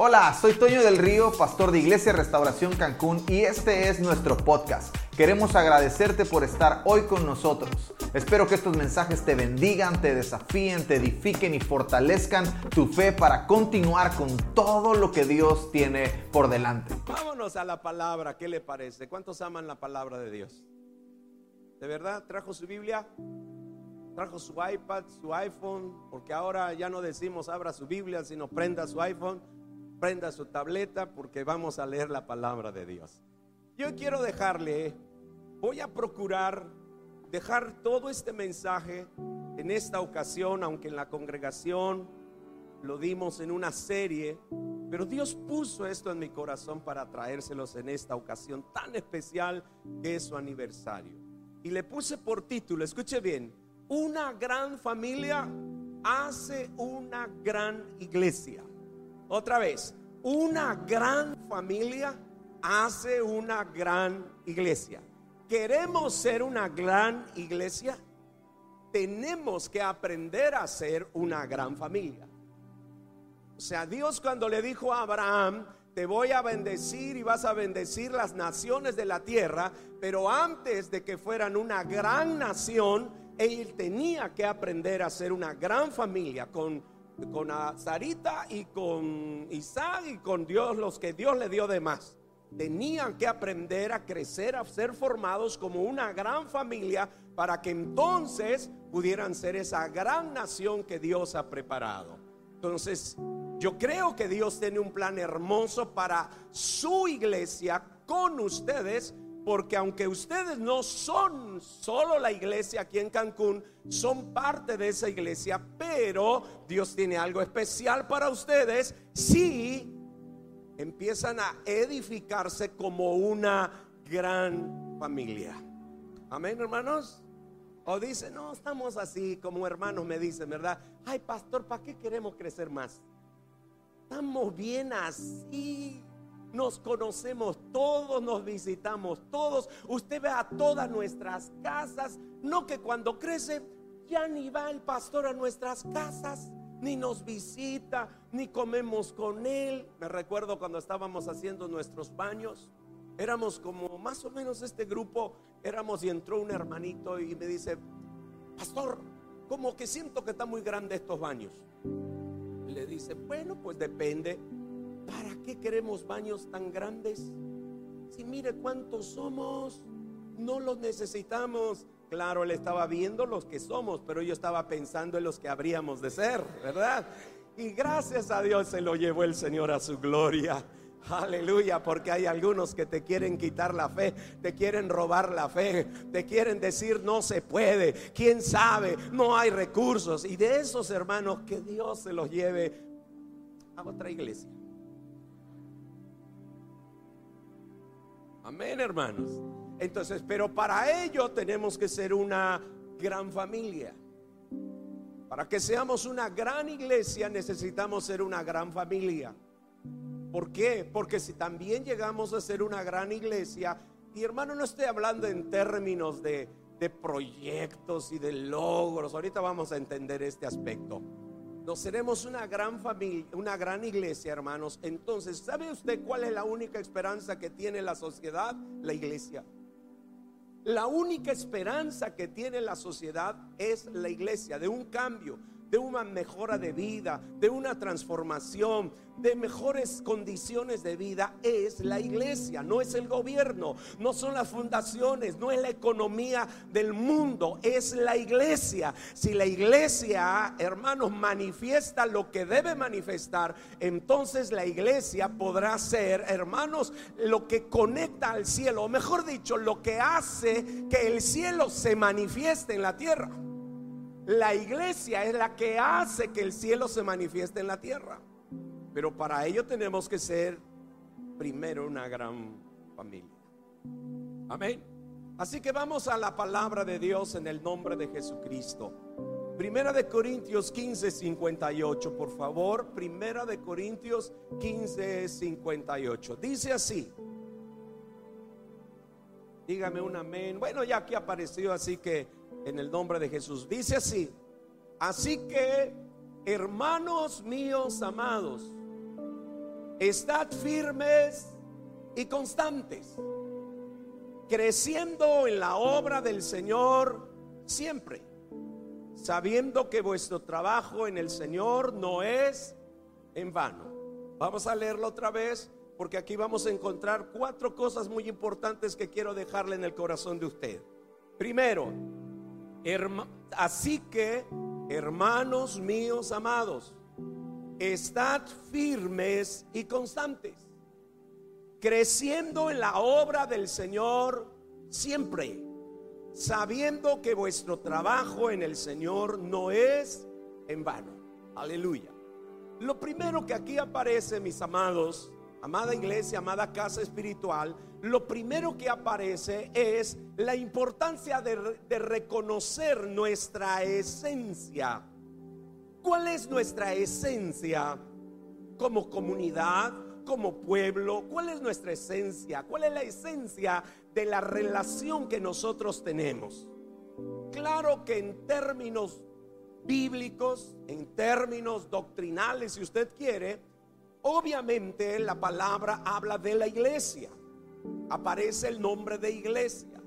Hola, soy Toño del Río, pastor de Iglesia Restauración Cancún y este es nuestro podcast. Queremos agradecerte por estar hoy con nosotros. Espero que estos mensajes te bendigan, te desafíen, te edifiquen y fortalezcan tu fe para continuar con todo lo que Dios tiene por delante. Vámonos a la palabra, ¿qué le parece? ¿Cuántos aman la palabra de Dios? ¿De verdad trajo su Biblia? ¿Trajo su iPad, su iPhone? Porque ahora ya no decimos abra su Biblia, sino prenda su iPhone prenda su tableta porque vamos a leer la palabra de Dios. Yo quiero dejarle, voy a procurar dejar todo este mensaje en esta ocasión, aunque en la congregación lo dimos en una serie, pero Dios puso esto en mi corazón para traérselos en esta ocasión tan especial que es su aniversario. Y le puse por título, escuche bien, una gran familia hace una gran iglesia. Otra vez, una gran familia hace una gran iglesia. ¿Queremos ser una gran iglesia? Tenemos que aprender a ser una gran familia. O sea, Dios cuando le dijo a Abraham, te voy a bendecir y vas a bendecir las naciones de la tierra, pero antes de que fueran una gran nación, él tenía que aprender a ser una gran familia con con Sarita y con Isaac y con Dios, los que Dios le dio de más. Tenían que aprender a crecer, a ser formados como una gran familia para que entonces pudieran ser esa gran nación que Dios ha preparado. Entonces, yo creo que Dios tiene un plan hermoso para su iglesia con ustedes porque aunque ustedes no son solo la iglesia aquí en Cancún, son parte de esa iglesia, pero Dios tiene algo especial para ustedes si empiezan a edificarse como una gran familia. Amén, hermanos. O dicen, no, estamos así como hermanos me dicen, ¿verdad? Ay, pastor, ¿para qué queremos crecer más? Estamos bien así nos conocemos todos, nos visitamos todos. Usted ve a todas nuestras casas. No que cuando crece ya ni va el pastor a nuestras casas, ni nos visita, ni comemos con él. Me recuerdo cuando estábamos haciendo nuestros baños. Éramos como más o menos este grupo, éramos y entró un hermanito y me dice, pastor, como que siento que está muy grande estos baños. Le dice, bueno, pues depende ¿Para qué queremos baños tan grandes? Si mire cuántos somos, no los necesitamos. Claro, él estaba viendo los que somos, pero yo estaba pensando en los que habríamos de ser, ¿verdad? Y gracias a Dios se lo llevó el Señor a su gloria. Aleluya, porque hay algunos que te quieren quitar la fe, te quieren robar la fe, te quieren decir no se puede, quién sabe, no hay recursos. Y de esos hermanos, que Dios se los lleve a otra iglesia. Amén, hermanos. Entonces, pero para ello tenemos que ser una gran familia. Para que seamos una gran iglesia necesitamos ser una gran familia. ¿Por qué? Porque si también llegamos a ser una gran iglesia, y hermano, no estoy hablando en términos de, de proyectos y de logros, ahorita vamos a entender este aspecto nos seremos una gran familia, una gran iglesia, hermanos. Entonces, ¿sabe usted cuál es la única esperanza que tiene la sociedad? La iglesia. La única esperanza que tiene la sociedad es la iglesia, de un cambio, de una mejora de vida, de una transformación, de mejores condiciones de vida es la iglesia, no es el gobierno, no son las fundaciones, no es la economía del mundo, es la iglesia. Si la iglesia, hermanos, manifiesta lo que debe manifestar, entonces la iglesia podrá ser, hermanos, lo que conecta al cielo, o mejor dicho, lo que hace que el cielo se manifieste en la tierra. La iglesia es la que hace que el cielo se manifieste en la tierra. Pero para ello tenemos que ser primero una gran familia. Amén. Así que vamos a la palabra de Dios en el nombre de Jesucristo. Primera de Corintios 15, 58, por favor. Primera de Corintios 15, 58. Dice así. Dígame un amén. Bueno, ya aquí apareció, así que en el nombre de Jesús. Dice así, así que, hermanos míos amados, Estad firmes y constantes, creciendo en la obra del Señor siempre, sabiendo que vuestro trabajo en el Señor no es en vano. Vamos a leerlo otra vez porque aquí vamos a encontrar cuatro cosas muy importantes que quiero dejarle en el corazón de usted. Primero, así que, hermanos míos amados, estad firmes y constantes, creciendo en la obra del Señor siempre, sabiendo que vuestro trabajo en el Señor no es en vano. Aleluya. Lo primero que aquí aparece, mis amados, amada iglesia, amada casa espiritual, lo primero que aparece es la importancia de, reconocer nuestra esencia. ¿Cuál es nuestra esencia como comunidad, como pueblo? ¿Cuál es nuestra esencia? ¿Cuál es la esencia de la relación que nosotros tenemos? Claro que en términos bíblicos, en términos doctrinales, si usted quiere, Obviamente la palabra habla de la iglesia. Aparece el nombre de iglesia.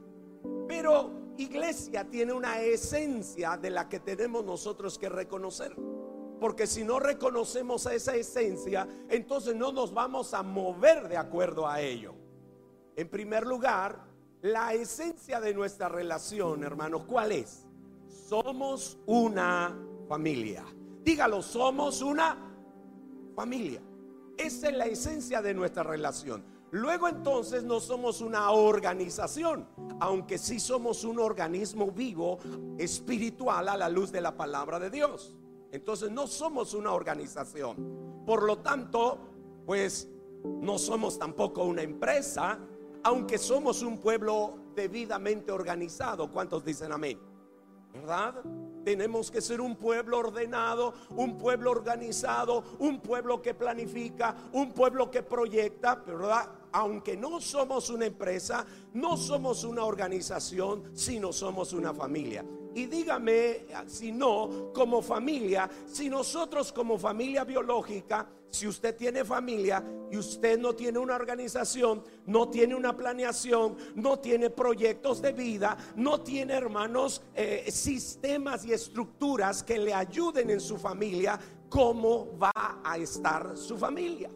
Pero iglesia tiene una esencia de la que tenemos nosotros que reconocer. Porque si no reconocemos esa esencia, entonces no nos vamos a mover de acuerdo a ello. En primer lugar, la esencia de nuestra relación, hermanos, ¿cuál es? Somos una familia. Dígalo, somos una familia. Esa es la esencia de nuestra relación. Luego entonces no somos una organización, aunque sí somos un organismo vivo, espiritual a la luz de la palabra de Dios. Entonces no somos una organización. Por lo tanto, pues no somos tampoco una empresa, aunque somos un pueblo debidamente organizado. ¿Cuántos dicen amén? ¿Verdad? Tenemos que ser un pueblo ordenado, un pueblo organizado, un pueblo que planifica, un pueblo que proyecta, ¿verdad? Aunque no somos una empresa, no somos una organización, sino somos una familia. Y dígame, si no, como familia, si nosotros como familia biológica, si usted tiene familia y usted no tiene una organización, no tiene una planeación, no tiene proyectos de vida, no tiene hermanos, eh, sistemas y estructuras que le ayuden en su familia, ¿cómo va a estar su familia?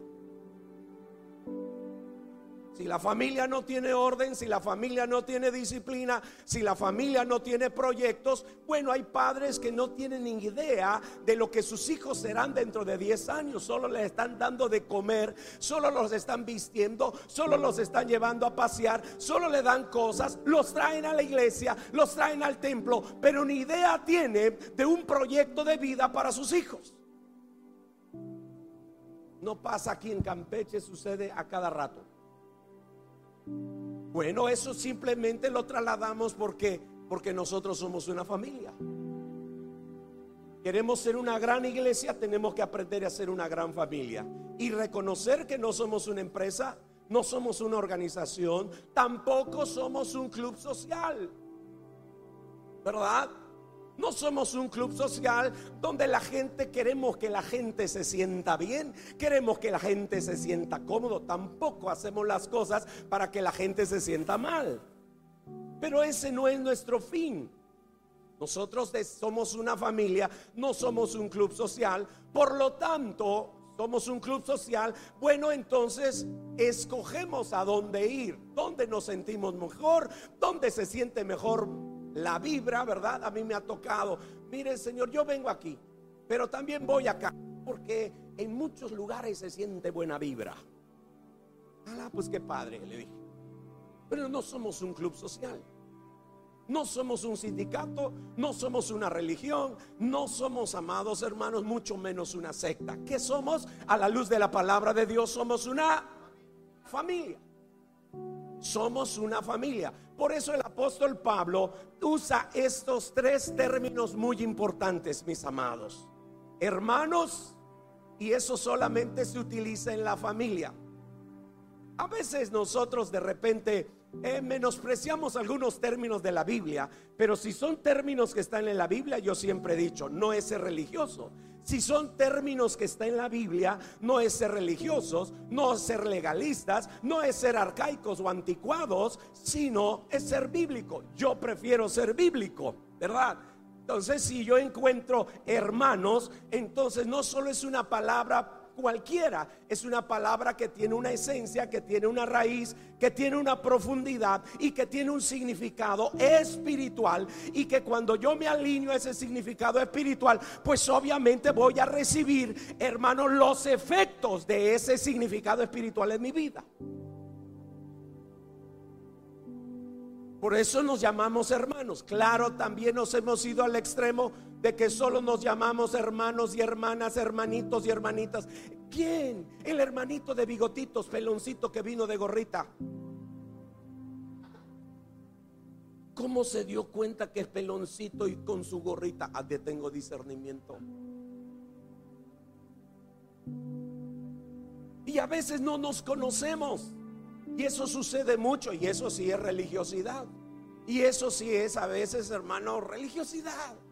Si la familia no tiene orden, si la familia no tiene disciplina, si la familia no tiene proyectos, bueno, hay padres que no tienen ni idea de lo que sus hijos serán dentro de 10 años. Solo les están dando de comer, solo los están vistiendo, solo los están llevando a pasear, solo le dan cosas, los traen a la iglesia, los traen al templo, pero ni idea tiene de un proyecto de vida para sus hijos. No pasa aquí en Campeche, sucede a cada rato. Bueno, eso simplemente lo trasladamos porque porque nosotros somos una familia. Queremos ser una gran iglesia, tenemos que aprender a ser una gran familia y reconocer que no somos una empresa, no somos una organización, tampoco somos un club social. ¿Verdad? No somos un club social donde la gente queremos que la gente se sienta bien, queremos que la gente se sienta cómodo, tampoco hacemos las cosas para que la gente se sienta mal. Pero ese no es nuestro fin. Nosotros somos una familia, no somos un club social, por lo tanto, somos un club social, bueno, entonces escogemos a dónde ir, dónde nos sentimos mejor, dónde se siente mejor la vibra, ¿verdad? A mí me ha tocado. Mire, Señor, yo vengo aquí, pero también voy acá, porque en muchos lugares se siente buena vibra. Ah, pues qué padre, le dije. Pero no somos un club social. No somos un sindicato, no somos una religión, no somos amados hermanos, mucho menos una secta. ¿Qué somos? A la luz de la palabra de Dios somos una familia. Somos una familia. Por eso el apóstol Pablo usa estos tres términos muy importantes, mis amados. Hermanos, y eso solamente se utiliza en la familia. A veces nosotros de repente eh, menospreciamos algunos términos de la Biblia, pero si son términos que están en la Biblia, yo siempre he dicho, no es ser religioso, Si son términos que está en la Biblia, no es ser religiosos, no es ser legalistas, no es ser arcaicos o anticuados, sino es ser bíblico. Yo prefiero ser bíblico, ¿verdad? Entonces, si yo encuentro hermanos, entonces no solo es una palabra cualquiera. Es una palabra que tiene una esencia, que tiene una raíz, que tiene una profundidad y que tiene un significado espiritual. Y que cuando yo me alineo a ese significado espiritual, pues obviamente voy a recibir, hermanos, los efectos de ese significado espiritual en mi vida. Por eso nos llamamos hermanos. Claro, también nos hemos ido al extremo de que solo nos llamamos hermanos y hermanas, hermanitos y hermanitas. ¿Quién? El hermanito de bigotitos, peloncito que vino de gorrita. ¿Cómo se dio cuenta que es peloncito y con su gorrita? Ah, tengo discernimiento. Y a veces no nos conocemos. Y eso sucede mucho. Y eso sí es religiosidad. Y eso sí es a veces, hermano, religiosidad.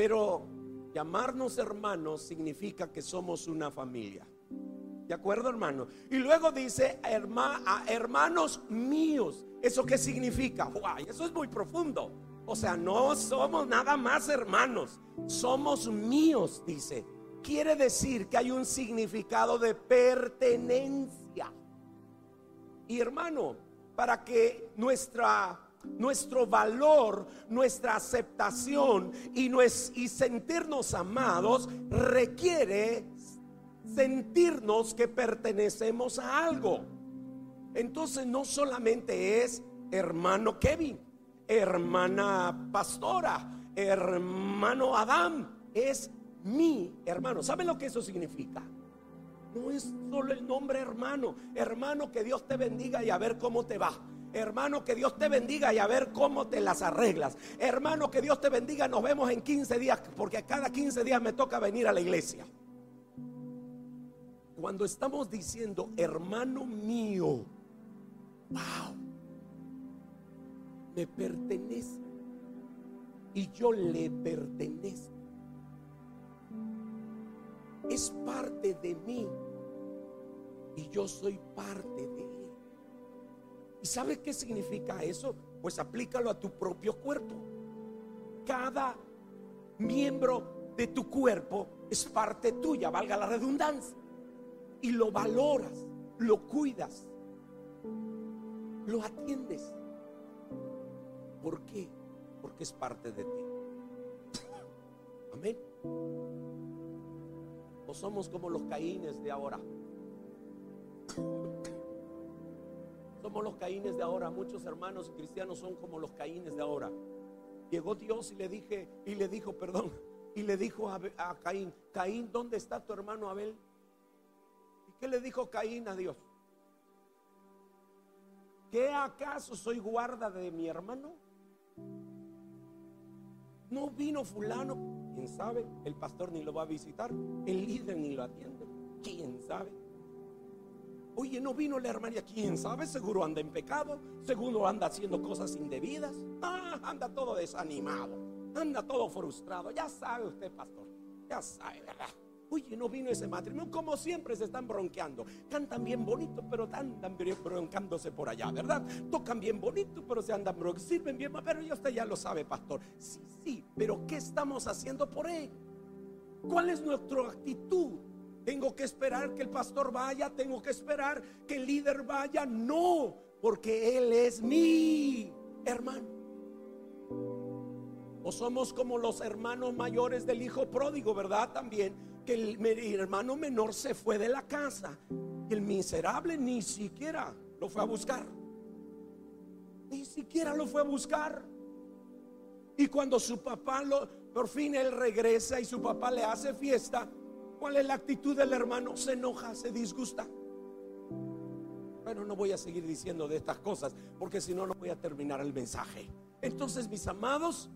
Pero llamarnos hermanos significa que somos una familia. ¿De acuerdo, hermano? Y luego dice hermanos míos. ¿Eso qué significa? eso es muy profundo. O sea, no somos nada más hermanos, somos míos, dice. Quiere decir que hay un significado de pertenencia. Y hermano, para que nuestra nuestro valor, nuestra aceptación y, y sentirnos amados requiere sentirnos que pertenecemos a algo. Entonces no solamente es hermano Kevin, hermana pastora, hermano Adán, es mi hermano. ¿Saben lo que eso significa? No es solo el nombre hermano, hermano que Dios te bendiga y a ver cómo te va. Hermano, que Dios te bendiga y a ver cómo te las arreglas. Hermano, que Dios te bendiga. Nos vemos en 15 días, porque cada 15 días me toca venir a la iglesia. Cuando estamos diciendo, hermano mío, wow, me pertenece y yo le pertenezco. Es parte de mí y yo soy parte de él. ¿Y sabes qué significa eso? Pues aplícalo a tu propio cuerpo. Cada miembro de tu cuerpo es parte tuya, valga la redundancia. Y lo valoras, lo cuidas, lo atiendes. ¿Por qué? Porque es parte de ti. Amén. O somos como los caínes de ahora. Somos los caínes de ahora. Muchos hermanos cristianos son como los caínes de ahora. Llegó Dios y le dije, y le dijo, perdón, y le dijo a, a Caín, Caín, ¿dónde está tu hermano Abel? ¿Y qué le dijo Caín a Dios? ¿Qué acaso soy guarda de mi hermano? No vino fulano, quién sabe, el pastor ni lo va a visitar, el líder ni lo atiende, quién sabe. Oye, no vino la hermana, quién sabe, seguro anda en pecado, seguro anda haciendo cosas indebidas, ah, anda todo desanimado, anda todo frustrado, ya sabe usted, pastor, ya sabe, ¿verdad? Oye, no vino ese matrimonio, como siempre se están bronqueando. Cantan bien bonito, pero andan broncándose por allá, ¿verdad? Tocan bien bonito, pero se andan bronqueando. Sirven bien, pero ya usted ya lo sabe, pastor. Sí, sí, pero ¿qué estamos haciendo por él? ¿Cuál es nuestra actitud? Tengo que esperar que el pastor vaya, tengo que esperar que el líder vaya. No, porque Él es mi hermano. O somos como los hermanos mayores del hijo pródigo, ¿verdad? También que el, hermano menor se fue de la casa. El miserable ni siquiera lo fue a buscar. Ni siquiera lo fue a buscar. Y cuando su papá lo, por fin él regresa y su papá le hace fiesta, ¿Cuál es la actitud del hermano? Se enoja, se disgusta. Bueno, no voy a seguir diciendo de estas cosas porque si no, no voy a terminar el mensaje. Entonces, mis amados,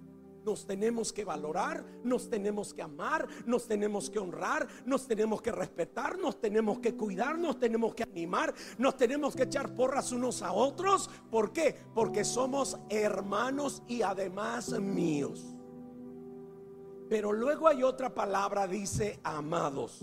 nos tenemos que valorar, nos tenemos que amar, nos tenemos que honrar, nos tenemos que respetar, nos tenemos que cuidar, nos tenemos que animar, nos tenemos que echar porras unos a otros. ¿Por qué? Porque somos hermanos y además míos. Pero luego hay otra palabra, dice amados.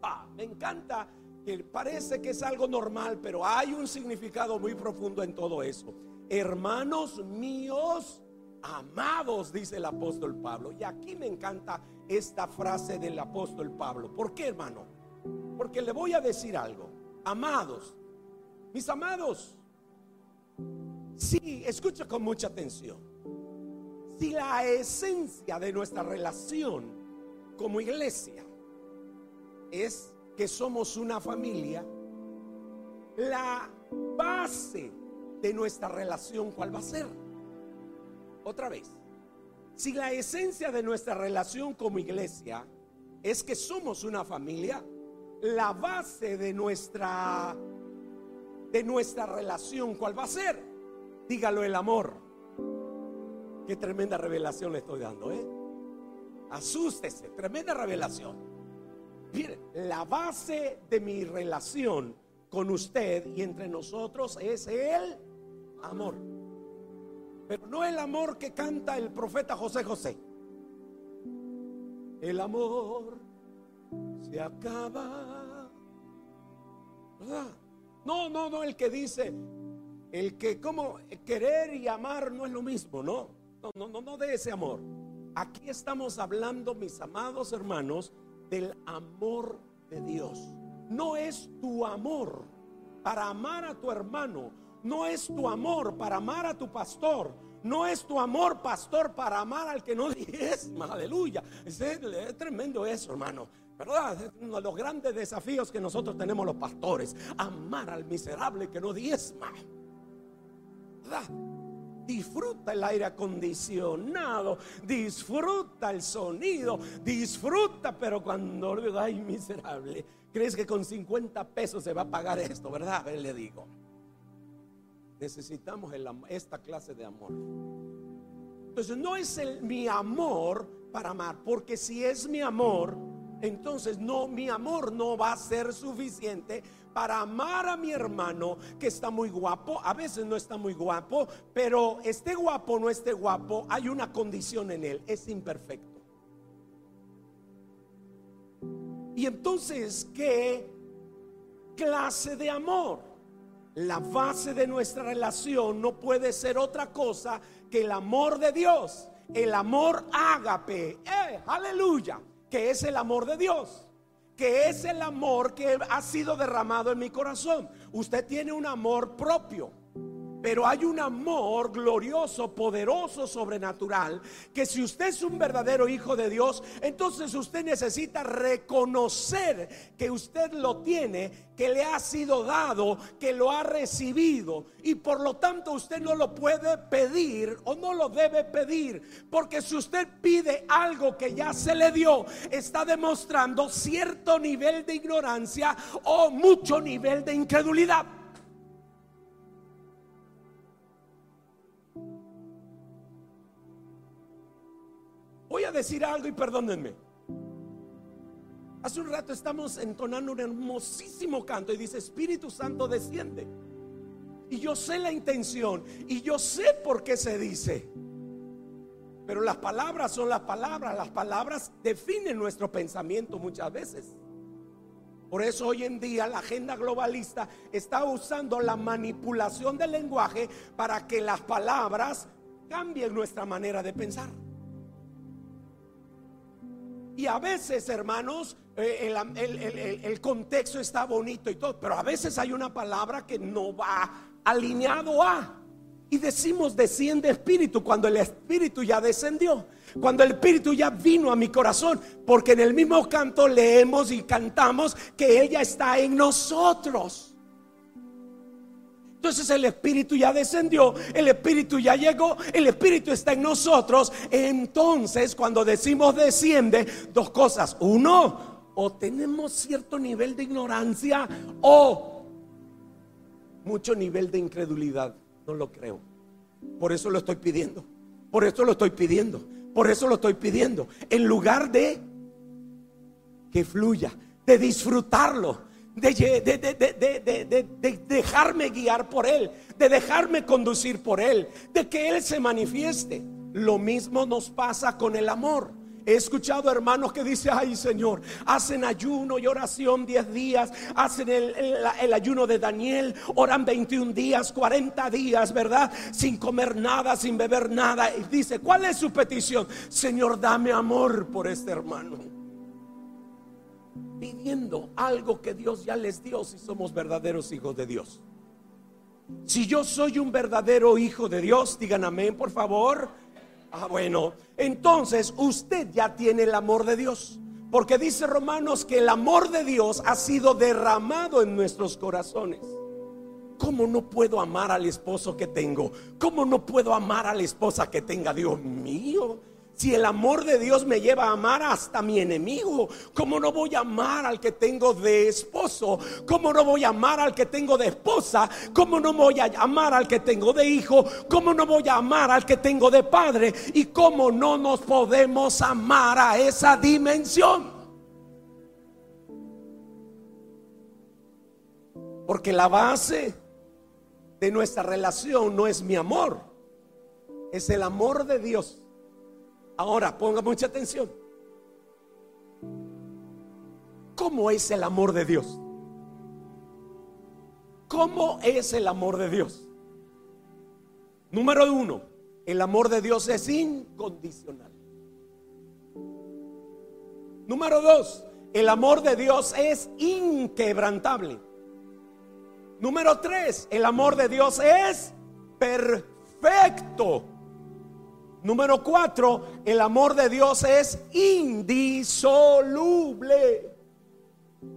Ah, me encanta que parece que es algo normal, pero hay un significado muy profundo en todo eso. Hermanos míos, amados, dice el apóstol Pablo. Y aquí me encanta esta frase del apóstol Pablo. ¿Por qué, hermano? Porque le voy a decir algo. Amados, mis amados, sí, escucha con mucha atención. Si la esencia de nuestra relación como iglesia es que somos una familia, la base de nuestra relación, ¿cuál va a ser? Otra vez, si la esencia de nuestra relación como iglesia es que somos una familia, la base de nuestra de nuestra relación, ¿cuál va a ser? Dígalo el amor. Qué tremenda revelación le estoy dando, ¿eh? Asústese, tremenda revelación. Mire, la base de mi relación con usted y entre nosotros es el amor. Pero no el amor que canta el profeta José José. El amor se acaba. ¿Verdad? No, no, no, el que dice, el que como querer y amar no es lo mismo, no. No, no, no, no de ese amor. Aquí estamos hablando, mis amados hermanos, del amor de Dios. No es tu amor para amar a tu hermano, no es tu amor para amar a tu pastor, no es tu amor, pastor, para amar al que no diezma. Aleluya. Es, tremendo eso, hermano. ¿Verdad? Es uno de los grandes desafíos que nosotros tenemos los pastores. Amar al miserable que no diezma. ¿Verdad? Disfruta el aire acondicionado, disfruta el sonido, disfruta, pero cuando le digo, ay miserable, crees que con 50 pesos se va a pagar esto, ¿verdad? A ver, le digo. Necesitamos esta clase de amor. Entonces no es el, mi amor para amar, porque si es mi amor, entonces no, mi amor no va a ser suficiente para amar a mi hermano que está muy guapo. A veces no está muy guapo, pero esté guapo o no esté guapo, hay una condición en él, es imperfecto. Y entonces, ¿qué clase de amor? La base de nuestra relación no puede ser otra cosa que el amor de Dios, el amor ágape. ¡Eh! ¡Aleluya! Que es el amor de Dios, que es el amor que ha sido derramado en mi corazón. Usted tiene un amor propio. Pero hay un amor glorioso, poderoso, sobrenatural, que si usted es un verdadero hijo de Dios, entonces usted necesita reconocer que usted lo tiene, que le ha sido dado, que lo ha recibido. Y por lo tanto usted no lo puede pedir o no lo debe pedir. Porque si usted pide algo que ya se le dio, está demostrando cierto nivel de ignorancia o mucho nivel de incredulidad. Voy a decir algo y perdónenme. Hace un rato estamos entonando un hermosísimo canto y dice, Espíritu Santo desciende. Y yo sé la intención y yo sé por qué se dice. Pero las palabras son las palabras. Las palabras definen nuestro pensamiento muchas veces. Por eso hoy en día la agenda globalista está usando la manipulación del lenguaje para que las palabras cambien nuestra manera de pensar. Y a veces, hermanos, eh, el, contexto está bonito y todo, pero a veces hay una palabra que no va alineado a. Y decimos desciende espíritu cuando el espíritu ya descendió, cuando el espíritu ya vino a mi corazón, porque en el mismo canto leemos y cantamos que ella está en nosotros. Entonces el Espíritu ya descendió, el Espíritu ya llegó, el Espíritu está en nosotros. Entonces cuando decimos desciende, dos cosas. Uno, o tenemos cierto nivel de ignorancia o mucho nivel de incredulidad. No lo creo. Por eso lo estoy pidiendo. Por eso lo estoy pidiendo. Por eso lo estoy pidiendo. En lugar de que fluya, de disfrutarlo, de, dejarme guiar por Él, de dejarme conducir por Él, de que Él se manifieste. Lo mismo nos pasa con el amor. He escuchado hermanos que dicen, ay Señor, hacen ayuno y oración 10 días, hacen el, el ayuno de Daniel, oran 21 días, 40 días, ¿verdad? Sin comer nada, sin beber nada. Y dice, ¿cuál es su petición? Señor, dame amor por este hermano pidiendo algo que Dios ya les dio si somos verdaderos hijos de Dios. Si yo soy un verdadero hijo de Dios, digan amén, por favor. Ah, bueno, entonces usted ya tiene el amor de Dios. Porque dice Romanos que el amor de Dios ha sido derramado en nuestros corazones. ¿Cómo no puedo amar al esposo que tengo? ¿Cómo no puedo amar a la esposa que tenga? Dios mío, si el amor de Dios me lleva a amar hasta mi enemigo, ¿cómo no voy a amar al que tengo de esposo? ¿Cómo no voy a amar al que tengo de esposa? ¿Cómo no voy a amar al que tengo de hijo? ¿Cómo no voy a amar al que tengo de padre? ¿Y cómo no nos podemos amar a esa dimensión? Porque la base de nuestra relación no es mi amor, es el amor de Dios. Ahora, ponga mucha atención. ¿Cómo es el amor de Dios? ¿Cómo es el amor de Dios? Número uno, el amor de Dios es incondicional. Número dos, el amor de Dios es inquebrantable. Número tres, el amor de Dios es perfecto. Número cuatro, el amor de Dios es indisoluble.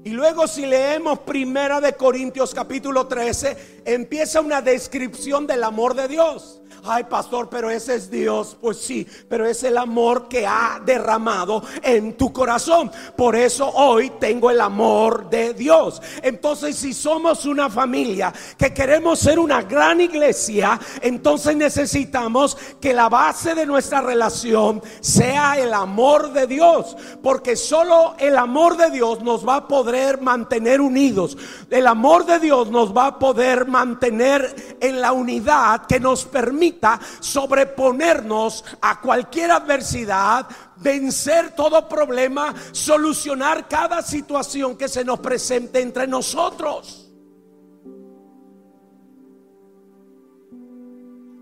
Y luego si leemos Primera de Corintios capítulo 13, empieza una descripción del amor de Dios. Ay, pastor, pero ese es Dios. Pues sí, pero es el amor que ha derramado en tu corazón. Por eso hoy tengo el amor de Dios. Entonces, si somos una familia que queremos ser una gran iglesia, entonces necesitamos que la base de nuestra relación sea el amor de Dios. Porque solo el amor de Dios nos va a poder mantener unidos. El amor de Dios nos va a poder mantener en la unidad que nos permite sobreponernos a cualquier adversidad, vencer todo problema, solucionar cada situación que se nos presente entre nosotros.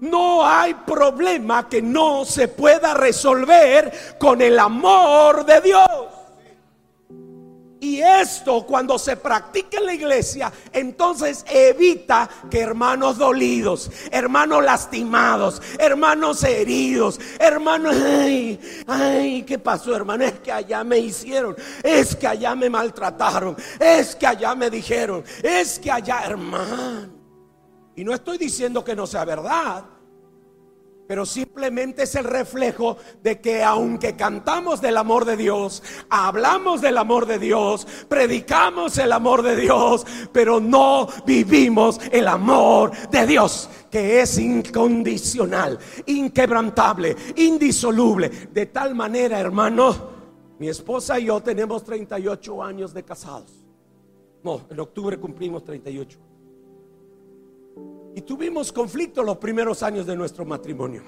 No hay problema que no se pueda resolver con el amor de Dios. Y esto cuando se practica en la iglesia, entonces evita que hermanos dolidos, hermanos lastimados, hermanos heridos, hermanos, ay, ay, ¿qué pasó hermano? Es que allá me hicieron, es que allá me maltrataron, es que allá me dijeron, es que allá, hermano. Y no estoy diciendo que no sea verdad pero simplemente es el reflejo de que aunque cantamos del amor de Dios, hablamos del amor de Dios, predicamos el amor de Dios, pero no vivimos el amor de Dios, que es incondicional, inquebrantable, indisoluble. De tal manera, hermano, mi esposa y yo tenemos 38 años de casados. No, en octubre cumplimos 38. Y tuvimos conflicto los primeros años de nuestro matrimonio.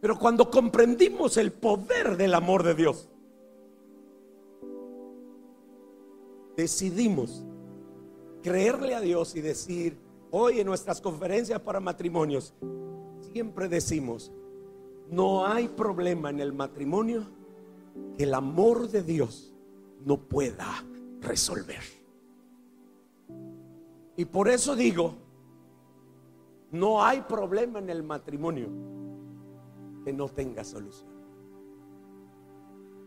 Pero cuando comprendimos el poder del amor de Dios, decidimos creerle a Dios y decir, hoy en nuestras conferencias para matrimonios, siempre decimos, no hay problema en el matrimonio que el amor de Dios no pueda resolver. Y por eso digo, no hay problema en el matrimonio que no tenga solución.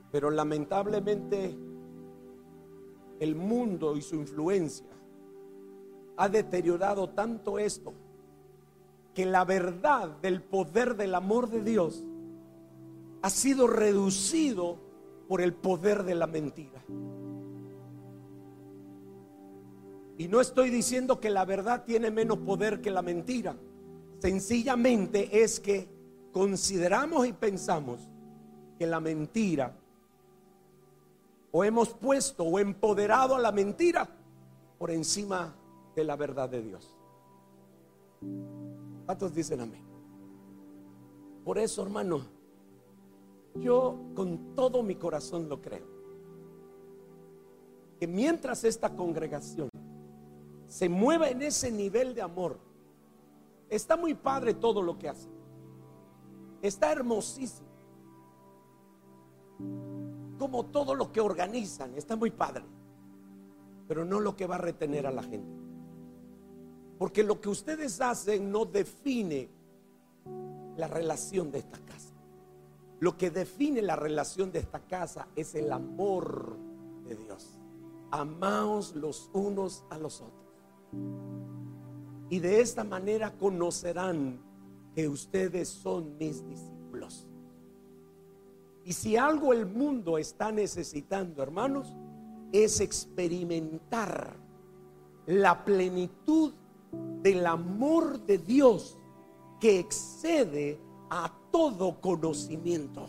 Pero lamentablemente el mundo y su influencia ha deteriorado tanto esto que la verdad del poder del amor de Dios ha sido reducido por el poder de la mentira. Y no estoy diciendo que la verdad tiene menos poder que la mentira. Sencillamente es que consideramos y pensamos que la mentira o hemos puesto o empoderado a la mentira por encima de la verdad de Dios. ¿Cuántos dicen amén? Por eso, hermano, Yo con todo mi corazón lo creo. Que mientras esta congregación se mueva en ese nivel de amor, está muy padre todo lo que hace. Está hermosísimo. Como todo lo que organizan, está muy padre. Pero no lo que va a retener a la gente. Porque lo que ustedes hacen no define la relación de esta casa. Lo que define la relación de esta casa es el amor de Dios. Amaos los unos a los otros. Y de esta manera conocerán que ustedes son mis discípulos. Y si algo el mundo está necesitando, hermanos, es experimentar la plenitud del amor de Dios que excede a todo conocimiento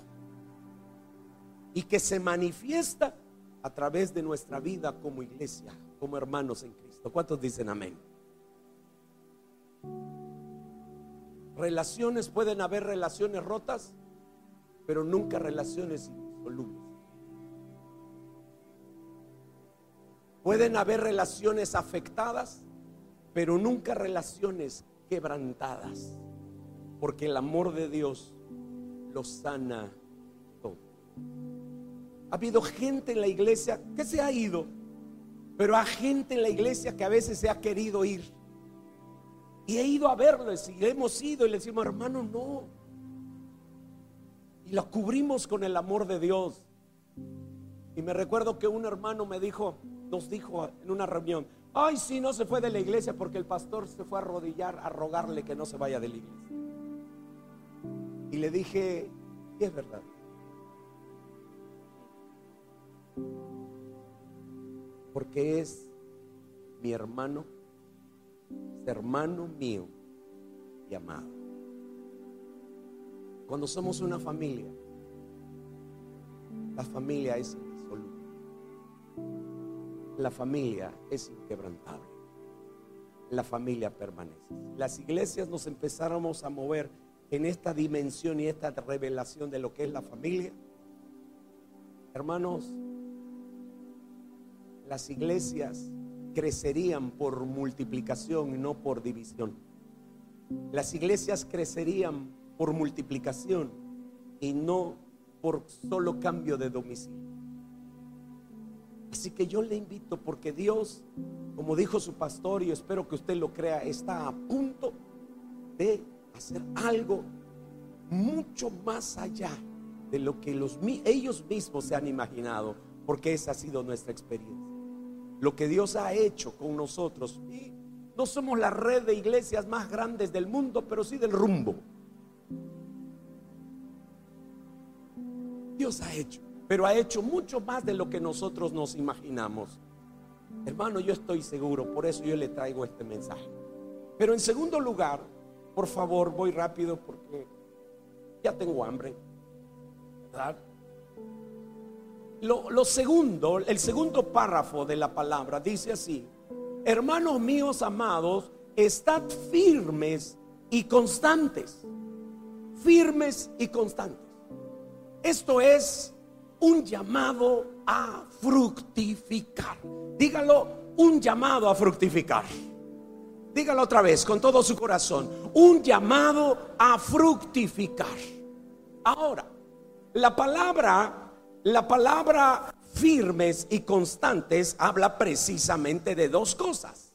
y que se manifiesta a través de nuestra vida como iglesia, como hermanos en Cristo. ¿Cuántos dicen amén? Relaciones, pueden haber relaciones rotas, pero nunca relaciones insolubles. Pueden haber relaciones afectadas, pero nunca relaciones quebrantadas, porque el amor de Dios lo sana todo. Ha habido gente en la iglesia que se ha ido, pero hay gente en la iglesia que a veces se ha querido ir. Y he ido a verles y hemos ido y le decimos, hermano, no. Y lo cubrimos con el amor de Dios. Y me recuerdo que un hermano me dijo, nos dijo en una reunión, ay, si no se fue de la iglesia porque el pastor se fue a arrodillar a rogarle que no se vaya de la iglesia. Y le dije, y es verdad. Porque es mi hermano, hermano mío y amado. Cuando somos una familia, la familia es indisoluble. La familia es inquebrantable. La familia permanece. Las iglesias nos empezáramos a mover en esta dimensión y esta revelación de lo que es la familia. Hermanos, las iglesias crecerían por multiplicación y no por división. Las iglesias crecerían por multiplicación y no por solo cambio de domicilio. Así que yo le invito porque Dios, como dijo su pastor y espero que usted lo crea, está a punto de hacer algo mucho más allá de lo que los, ellos mismos se han imaginado, porque esa ha sido nuestra experiencia. Lo que Dios ha hecho con nosotros. Y no somos la red de iglesias más grandes del mundo, pero sí del rumbo. Dios ha hecho, pero ha hecho mucho más de lo que nosotros nos imaginamos. Hermano, yo estoy seguro, por eso yo le traigo este mensaje. Pero en segundo lugar, por favor, voy rápido porque ya tengo hambre. ¿Verdad? Lo, segundo, el segundo párrafo de la palabra dice así, hermanos míos amados, estad firmes y constantes, firmes y constantes. Esto es un llamado a fructificar. Dígalo, un llamado a fructificar. Dígalo otra vez con todo su corazón. Un llamado a fructificar. Ahora, la palabra, la palabra firmes y constantes habla precisamente de dos cosas.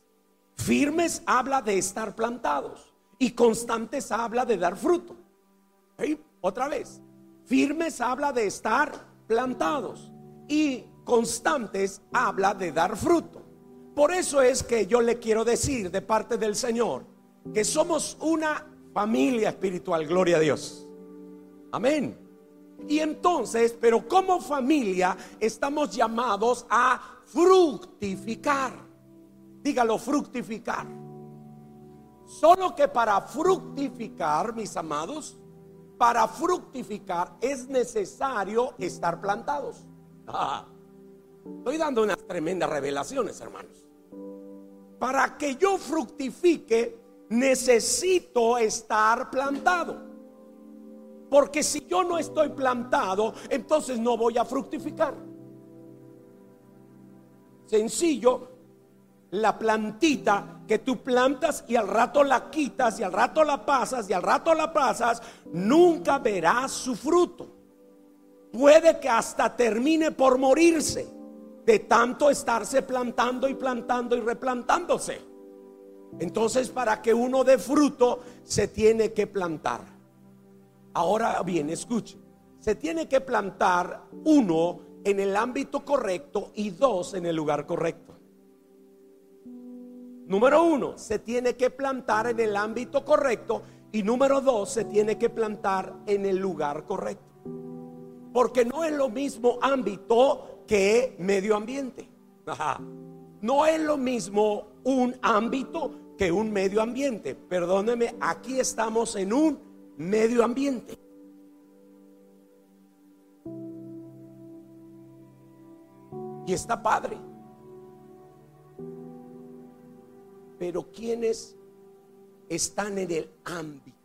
Firmes habla de estar plantados y constantes habla de dar fruto. Otra vez, firmes habla de estar plantados y constantes habla de dar fruto. Por eso es que yo le quiero decir de parte del Señor que somos una familia espiritual, gloria a Dios. Amén. Y entonces, pero como familia estamos llamados a fructificar. Dígalo, fructificar. Solo que para fructificar, mis amados, para fructificar es necesario estar plantados. Ah, estoy dando unas tremendas revelaciones, hermanos. Para que yo fructifique, necesito estar plantado. Porque si yo no estoy plantado, entonces no voy a fructificar. Sencillo, la plantita que tú plantas y al rato la quitas y al rato la pasas y al rato la pasas, nunca verás su fruto. Puede que hasta termine por morirse de tanto estarse plantando y plantando y replantándose. Entonces, para que uno dé fruto, se tiene que plantar. Ahora bien, escuche, se tiene que plantar uno en el ámbito correcto y dos en el lugar correcto. Número uno, se tiene que plantar en el ámbito correcto y número dos, se tiene que plantar en el lugar correcto. Porque no es lo mismo ámbito que medio ambiente. No es lo mismo un ámbito que un medio ambiente. Perdóneme, aquí estamos en un medio ambiente. Y está padre. Pero ¿quiénes están en el ámbito?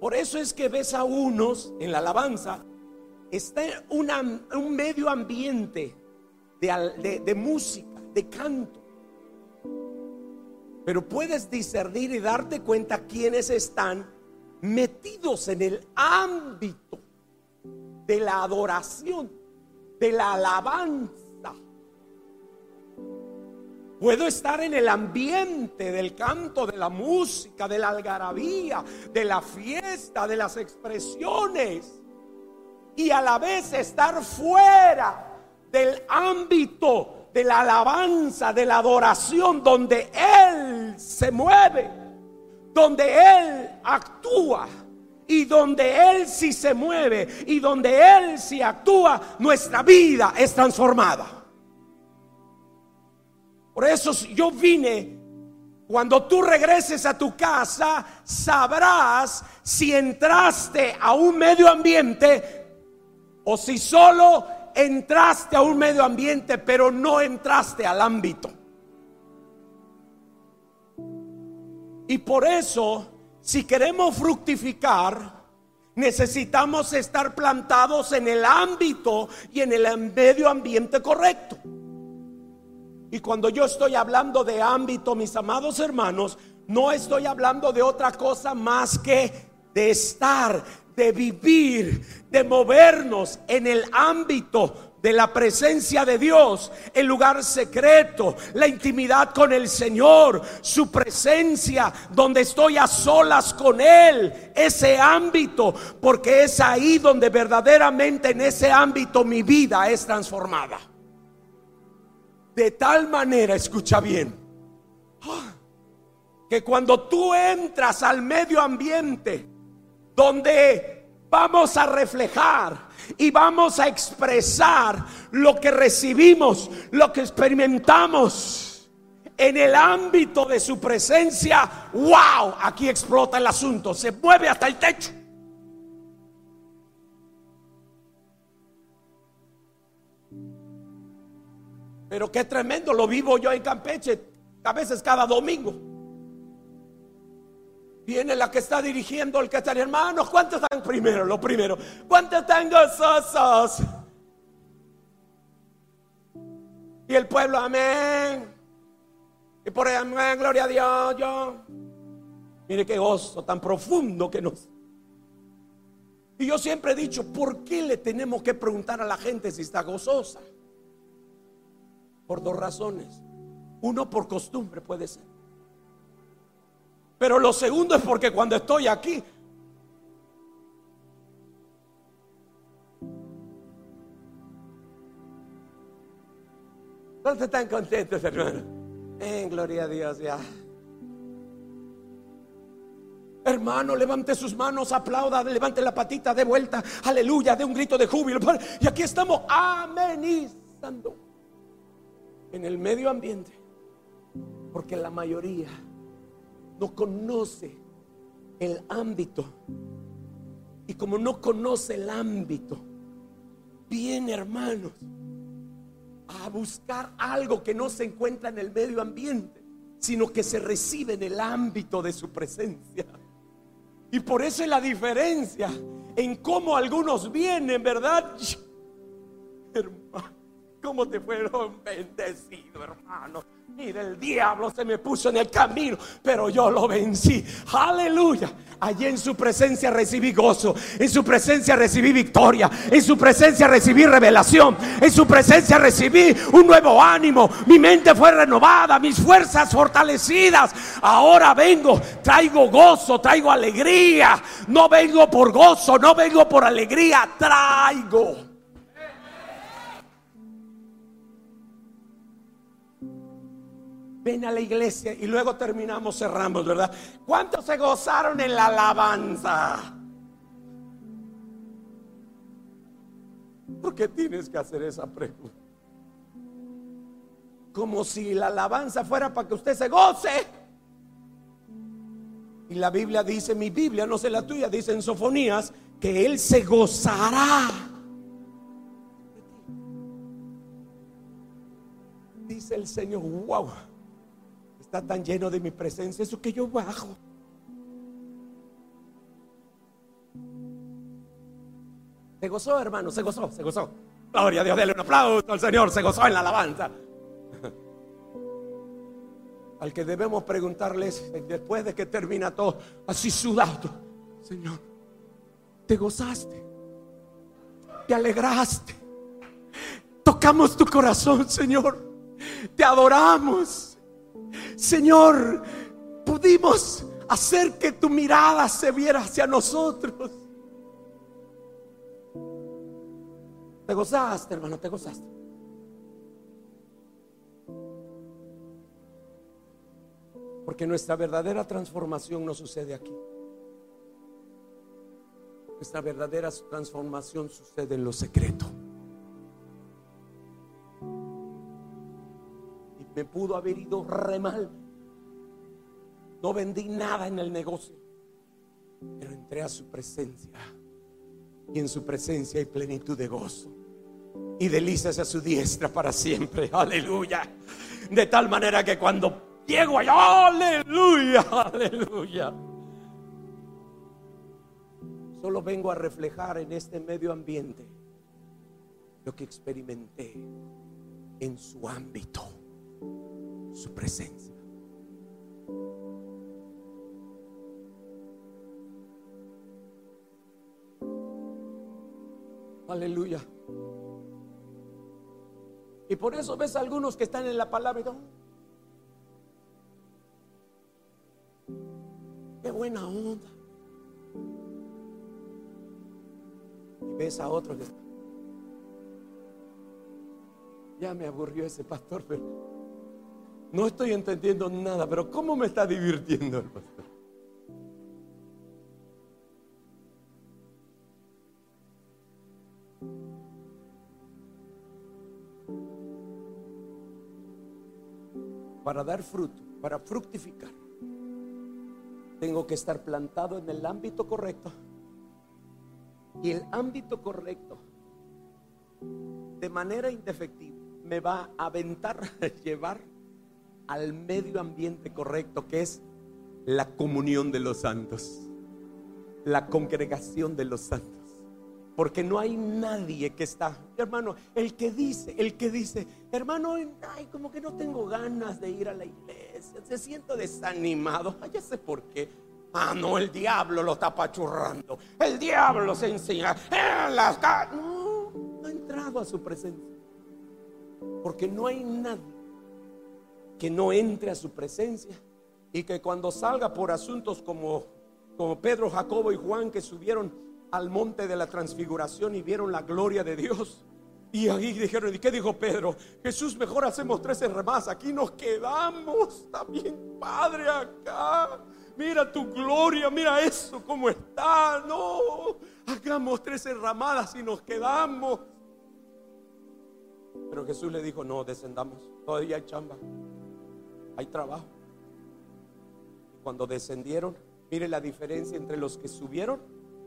Por eso es que ves a unos en la alabanza, está un medio ambiente de, de música, de canto. Pero puedes discernir y darte cuenta quiénes están metidos en el ámbito de la adoración, de la alabanza Puedo estar en el ambiente del canto, de la música, de la algarabía, de la fiesta, de las expresiones. Y a la vez estar fuera del ámbito de la alabanza, de la adoración, donde Él se mueve, donde Él actúa. Y donde Él sí se mueve y donde Él sí actúa, nuestra vida es transformada. Por eso yo vine. Cuando tú regreses a tu casa, sabrás si entraste a un medio ambiente o si solo entraste a un medio ambiente pero no entraste al ámbito. Y por eso, si queremos fructificar, necesitamos estar plantados en el ámbito y en el medio ambiente correcto. Y cuando yo estoy hablando de ámbito, mis amados hermanos, no estoy hablando de otra cosa más que de estar, de vivir, de movernos en el ámbito de la presencia de Dios, el lugar secreto, la intimidad con el Señor, su presencia donde estoy a solas con Él, ese ámbito, porque es ahí donde verdaderamente en ese ámbito mi vida es transformada. De tal manera, escucha bien, que cuando tú entras al medio ambiente, donde vamos a reflejar y vamos a expresar lo que recibimos, lo que experimentamos en el ámbito de su presencia, wow, aquí explota el asunto, se mueve hasta el techo. Pero qué tremendo, lo vivo yo en Campeche, a veces cada domingo. Viene la que está dirigiendo el que está, hermanos, ¿cuántos están primero? Lo primero, ¿cuántos están gozosos? Y el pueblo, amén. Y por ahí, amén, gloria a Dios, yo. Mire qué gozo tan profundo que nos. Y yo siempre he dicho, ¿por qué le tenemos que preguntar a la gente si está gozosa? Por dos razones. Uno por costumbre puede ser. Pero lo segundo es porque cuando estoy aquí, ¿Cuántos están contentos, hermano? En gloria a Dios, ya. Hermano, levante sus manos, aplauda, levante la patita de vuelta, aleluya, de un grito de júbilo. Y aquí estamos amenizando en el medio ambiente, porque la mayoría no conoce el ámbito. Y como no conoce el ámbito, viene hermanos a buscar algo que no se encuentra en el medio ambiente, sino que se recibe en el ámbito de su presencia. Y por eso es la diferencia en cómo algunos vienen, ¿verdad? Hermano, ¿cómo te fueron bendecidos, hermano? Mira, el diablo se me puso en el camino, pero yo lo vencí. Aleluya. Allí en su presencia recibí gozo, en su presencia recibí victoria, en su presencia recibí revelación, en su presencia recibí un nuevo ánimo. Mi mente fue renovada, mis fuerzas fortalecidas. Ahora vengo, traigo gozo, traigo alegría. No vengo por gozo, no vengo por alegría, traigo ven a la iglesia y luego terminamos, cerramos, ¿verdad? ¿Cuántos se gozaron en la alabanza? ¿Por qué tienes que hacer esa pregunta? Como si la alabanza fuera para que usted se goce. Y la Biblia dice, mi Biblia, no sé la tuya, dice en Sofonías, que Él se gozará. Dice el Señor, wow está tan lleno de mi presencia, eso que yo bajo. Se gozó, hermano, se gozó, se gozó. Gloria a Dios, dale un aplauso al Señor, se gozó en la alabanza. Al que debemos preguntarles después de que termina todo, así sudado, Señor, te gozaste, te alegraste, tocamos tu corazón, Señor, te adoramos. Señor, pudimos hacer que tu mirada se viera hacia nosotros. Te gozaste, hermano, te gozaste. Porque nuestra verdadera transformación no sucede aquí. Nuestra verdadera transformación sucede en lo secreto. Pudo haber ido re mal. No vendí nada en el negocio, pero entré a su presencia. Y en su presencia hay plenitud de gozo. Y delicias a su diestra para siempre. Aleluya. De tal manera que cuando llego allá, aleluya, aleluya. Solo vengo a reflejar en este medio ambiente lo que experimenté en su ámbito su presencia. Aleluya. Y por eso ves a algunos que están en la palabra y qué buena onda. Y ves a otros que ya me aburrió ese pastor, pero no estoy entendiendo nada, pero ¿cómo me está divirtiendo el? Para dar fruto, para fructificar, tengo que estar plantado en el ámbito correcto. Y el ámbito correcto, de manera indefectible, me va a aventar, a llevar al medio ambiente correcto, que es la comunión de los santos, la congregación de los santos. Porque no hay nadie que está, hermano, el que dice, el que dice, hermano, ay, como que no tengo ganas de ir a la iglesia, se siento desanimado, ay, ya sé por qué. Ah, no, el diablo lo está pachurrando, el diablo se enseña en No, no ha entrado a su presencia. Porque no hay nadie que no entre a su presencia y que cuando salga por asuntos como, como Pedro, Jacobo y Juan que subieron al monte de la transfiguración y vieron la gloria de Dios. Y ahí dijeron, ¿y qué dijo Pedro? Jesús, mejor hacemos tres más, aquí nos quedamos. También, Padre, acá. Mira tu gloria, mira eso, cómo está. No, hagamos tres enramadas y nos quedamos. Pero Jesús le dijo, no, descendamos, todavía hay chamba hay trabajo. Cuando descendieron, mire la diferencia entre los que subieron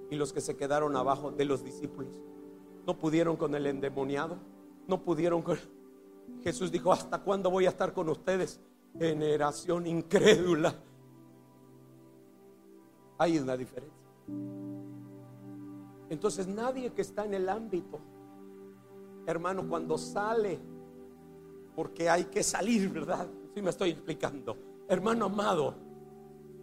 y los que se quedaron abajo de los discípulos. No pudieron con el endemoniado, no pudieron con... Jesús dijo, ¿hasta cuándo voy a estar con ustedes? Generación incrédula. Hay una diferencia. Entonces nadie que está en el ámbito, hermano, cuando sale, porque hay que salir, ¿verdad? Si me estoy explicando. Hermano amado,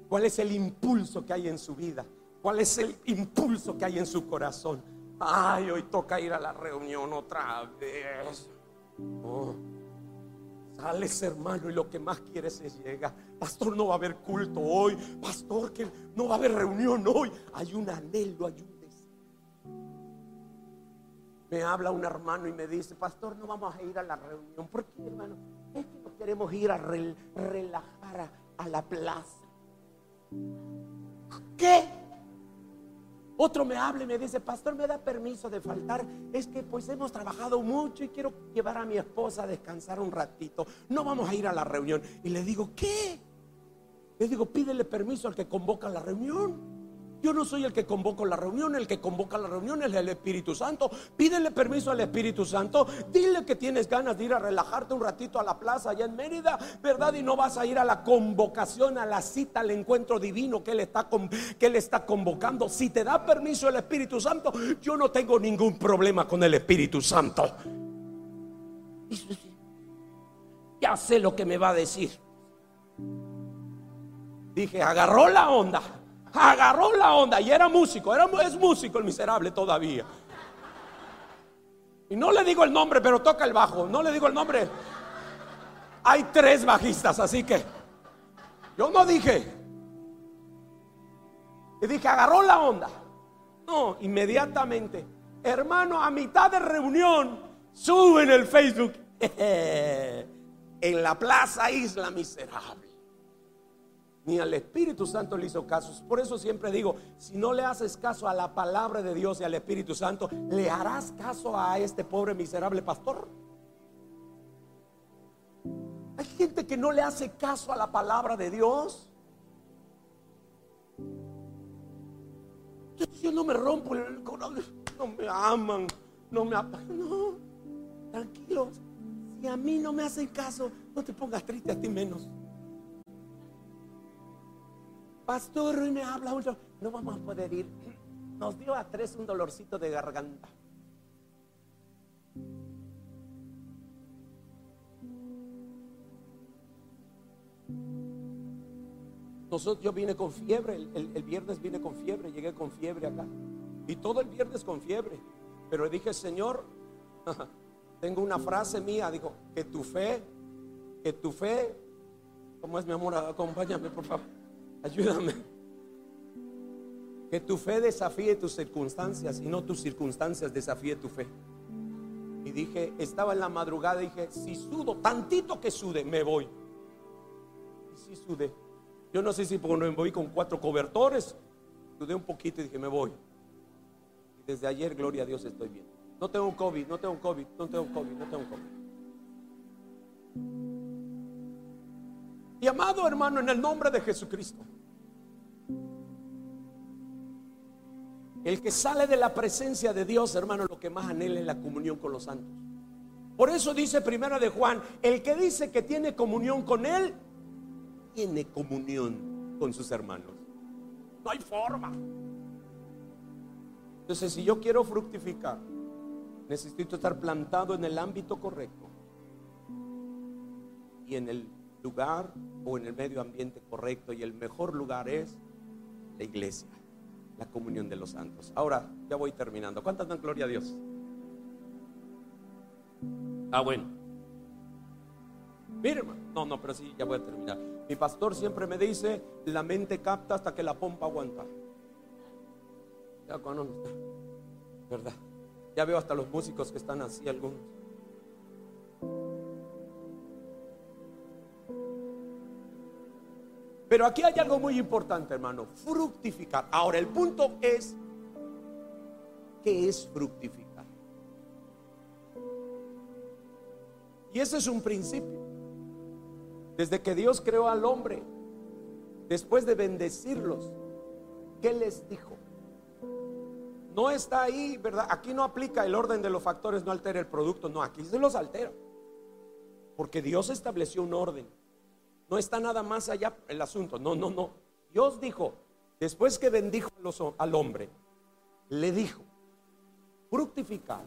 ¿cuál es el impulso que hay en su vida? ¿Cuál es el impulso que hay en su corazón? Ay, hoy toca ir a la reunión otra vez. Oh. Sales, hermano, y lo que más quieres es llegar. Pastor, no va a haber culto hoy. Pastor, que no va a haber reunión hoy. Hay un anhelo, hay un Me habla un hermano y me dice, Pastor, no vamos a ir a la reunión. ¿Por qué, hermano? Es que no queremos ir a relajar a la plaza. ¿Qué? Otro me habla y me dice, pastor, me da permiso de faltar. Es que pues hemos trabajado mucho y quiero llevar a mi esposa a descansar un ratito. No vamos a ir a la reunión. Y le digo, ¿qué? Le digo, pídele permiso al que convoca la reunión. Yo no soy el que convoco la reunión, el que convoca la reunión es el Espíritu Santo. Pídele permiso al Espíritu Santo. Dile que tienes ganas de ir a relajarte un ratito a la plaza allá en Mérida, ¿verdad? Y no vas a ir a la convocación, a la cita, al encuentro divino que él está, que él está convocando. Si te da permiso el Espíritu Santo, yo no tengo ningún problema con el Espíritu Santo. Ya sé lo que me va a decir. Dije, agarró la onda agarró la onda y era músico, era, es músico el miserable todavía. Y no le digo el nombre, pero toca el bajo, no le digo el nombre. Hay tres bajistas, así que yo no dije. Y dije, agarró la onda. No, inmediatamente, hermano, a mitad de reunión, sube en el Facebook, en la Plaza Isla Miserable ni al Espíritu Santo le hizo caso. Por eso siempre digo, si no le haces caso a la palabra de Dios y al Espíritu Santo, ¿le harás caso a este pobre miserable pastor? Hay gente que no le hace caso a la palabra de Dios. Yo no me rompo el corazón, no me aman, no me aman. No, tranquilos. Si a mí no me hacen caso, no te pongas triste a ti menos pastor, y me habla mucho, no vamos a poder ir. Nos dio a tres un dolorcito de garganta. Nosotros, yo vine con fiebre, el, el, viernes vine con fiebre, llegué con fiebre acá. Y todo el viernes con fiebre. Pero le dije, Señor, tengo una frase mía, dijo, que tu fe, que tu fe, ¿cómo es mi amor? Acompáñame, por favor Ayúdame. Que tu fe desafíe tus circunstancias y no tus circunstancias desafíe tu fe. Y dije, estaba en la madrugada dije, si sudo, tantito que sude, me voy. Y si sudé. Yo no sé si me voy con cuatro cobertores, sudé un poquito y dije, me voy. Y desde ayer, gloria a Dios, estoy bien. No tengo COVID, no tengo COVID, no tengo COVID, no tengo COVID. Y amado hermano, en el nombre de Jesucristo, el que sale de la presencia de Dios, hermano, lo que más anhela es la comunión con los santos. Por eso dice primero de Juan, el que dice que tiene comunión con él, tiene comunión con sus hermanos. No hay forma. Entonces, si yo quiero fructificar, necesito estar plantado en el ámbito correcto y en el lugar o en el medio ambiente correcto y el mejor lugar es la iglesia, la comunión de los santos. Ahora, ya voy terminando. ¿Cuántas dan gloria a Dios? Ah, bueno. Mire, no, no, pero sí, ya voy a terminar. Mi pastor siempre me dice, la mente capta hasta que la pompa aguanta. Ya cuando ¿verdad? Ya veo hasta los músicos que están así algunos. Pero aquí hay algo muy importante, hermano, fructificar. Ahora, el punto es, ¿qué es fructificar? Y ese es un principio. Desde que Dios creó al hombre, después de bendecirlos, ¿qué les dijo? No está ahí, ¿verdad? Aquí no aplica el orden de los factores, no altera el producto, no, aquí se los altera. Porque Dios estableció un orden. No está nada más allá el asunto. No, no, no. Dios dijo, después que bendijo al hombre, le dijo, fructificad,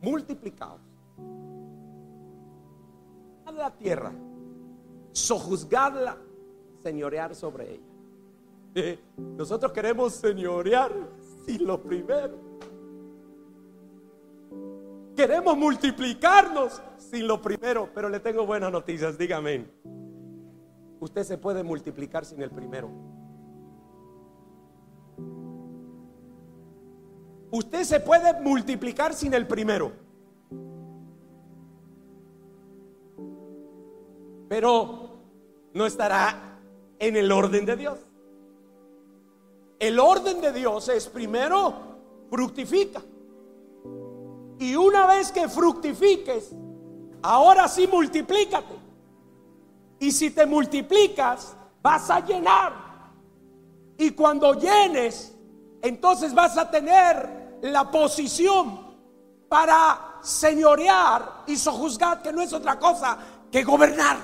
multiplicaos a la tierra, sojuzgadla, señorear sobre ella. Nosotros queremos señorear sin lo primero. Queremos multiplicarnos sin lo primero, pero le tengo buenas noticias, dígame. Usted se puede multiplicar sin el primero. Usted se puede multiplicar sin el primero. Pero no estará en el orden de Dios. El orden de Dios es primero fructifica. Y una vez que fructifiques, ahora sí multiplícate. Y si te multiplicas, vas a llenar. Y cuando llenes, entonces vas a tener la posición para señorear y sojuzgar, que no es otra cosa que gobernar.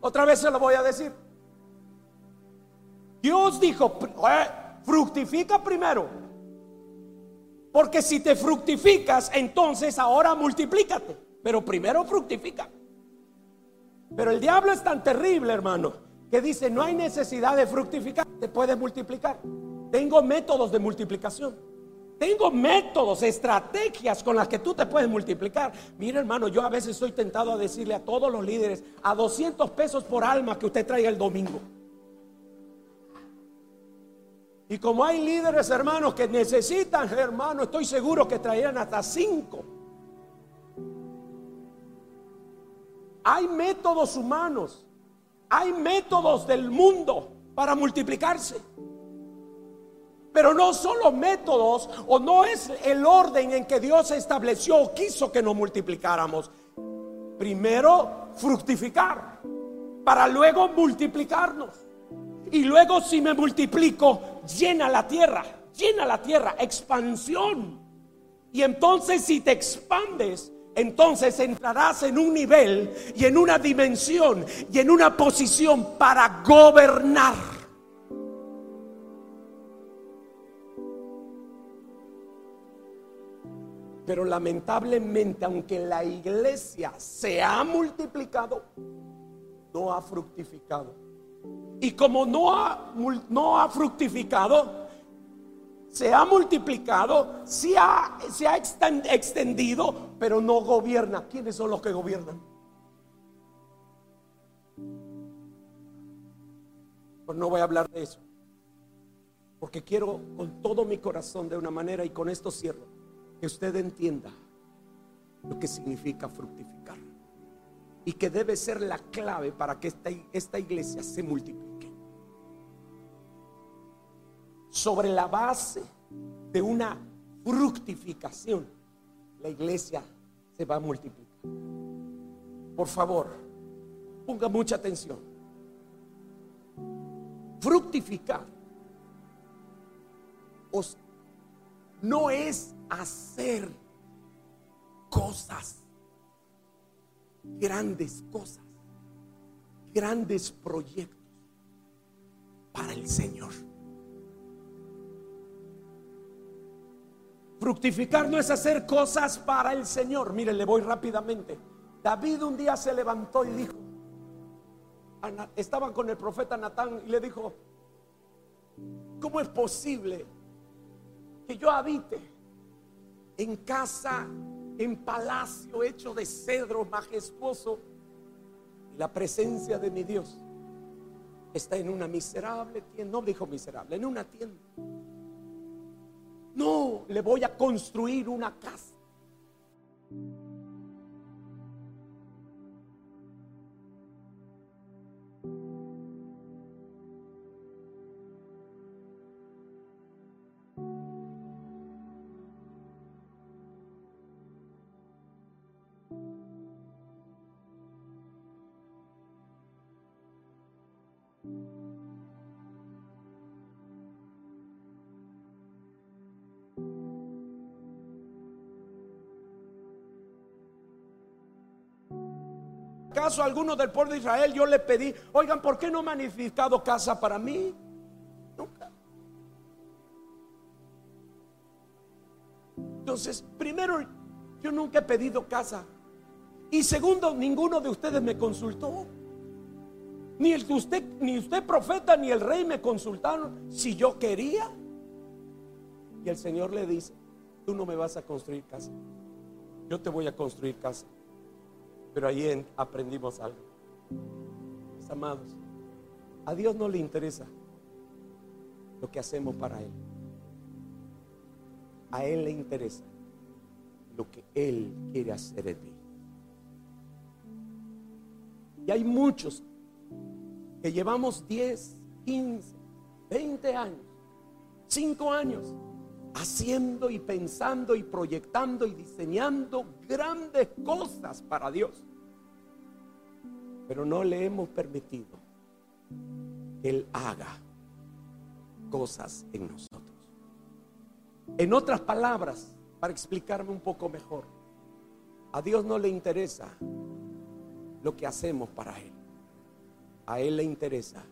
Otra vez se lo voy a decir. Dios dijo, "Eh, fructifica primero. Porque si te fructificas, entonces ahora multiplícate. Pero primero fructifica. Pero el diablo es tan terrible, hermano, que dice, no hay necesidad de fructificar, te puedes multiplicar. Tengo métodos de multiplicación. Tengo métodos, estrategias con las que tú te puedes multiplicar. Mira, hermano, yo a veces estoy tentado a decirle a todos los líderes, a 200 pesos por alma que usted traiga el domingo. Y como hay líderes, hermanos, que necesitan, hermano, estoy seguro que traerán hasta 5. Hay métodos humanos, hay métodos del mundo para multiplicarse. Pero no solo métodos o no es el orden en que Dios estableció o quiso que nos multiplicáramos. Primero fructificar para luego multiplicarnos. Y luego si me multiplico, llena la tierra, llena la tierra, expansión. Y entonces si te expandes, entonces entrarás en un nivel y en una dimensión y en una posición para gobernar. Pero lamentablemente, aunque la iglesia se ha multiplicado, no ha fructificado. Y como no ha, no ha fructificado, se ha multiplicado, se ha, se ha exten- extendido, pero no gobierna. ¿Quiénes son los que gobiernan? Pues no voy a hablar de eso. Porque quiero con todo mi corazón de una manera, y con esto cierro, que usted entienda lo que significa fructificar. Y que debe ser la clave para que esta, esta iglesia se multiplique. Sobre la base de una fructificación, la iglesia se va a multiplicar. Por favor, ponga mucha atención. Fructificar no es hacer cosas, grandes cosas, grandes proyectos para el Señor. Fructificar no es hacer cosas para el Señor. Mire, le voy rápidamente. David un día se levantó y dijo, estaban con el profeta Natán y le dijo, ¿cómo es posible que yo habite en casa, en palacio hecho de cedro majestuoso y la presencia de mi Dios está en una miserable tienda? No dijo miserable, en una tienda. No, le voy a construir una casa. ¿Acaso a alguno del pueblo de Israel yo le pedí, oigan, ¿por qué no me han edificado casa para mí? Nunca. Entonces, primero, yo nunca he pedido casa. Y segundo, ninguno de ustedes me consultó. Ni el usted, ni usted profeta, ni el rey me consultaron si yo quería. Y el Señor le dice, tú no me vas a construir casa. Yo te voy a construir casa. Pero ahí aprendimos algo. Mis amados, a Dios no le interesa lo que hacemos para Él. A Él le interesa lo que Él quiere hacer en ti. Y hay muchos que llevamos 10, 15, 20 años, 5 años, haciendo y pensando y proyectando y diseñando grandes cosas para Dios. Pero no le hemos permitido que Él haga cosas en nosotros. En otras palabras, para explicarme un poco mejor, a Dios no le interesa lo que hacemos para Él. A Él le interesa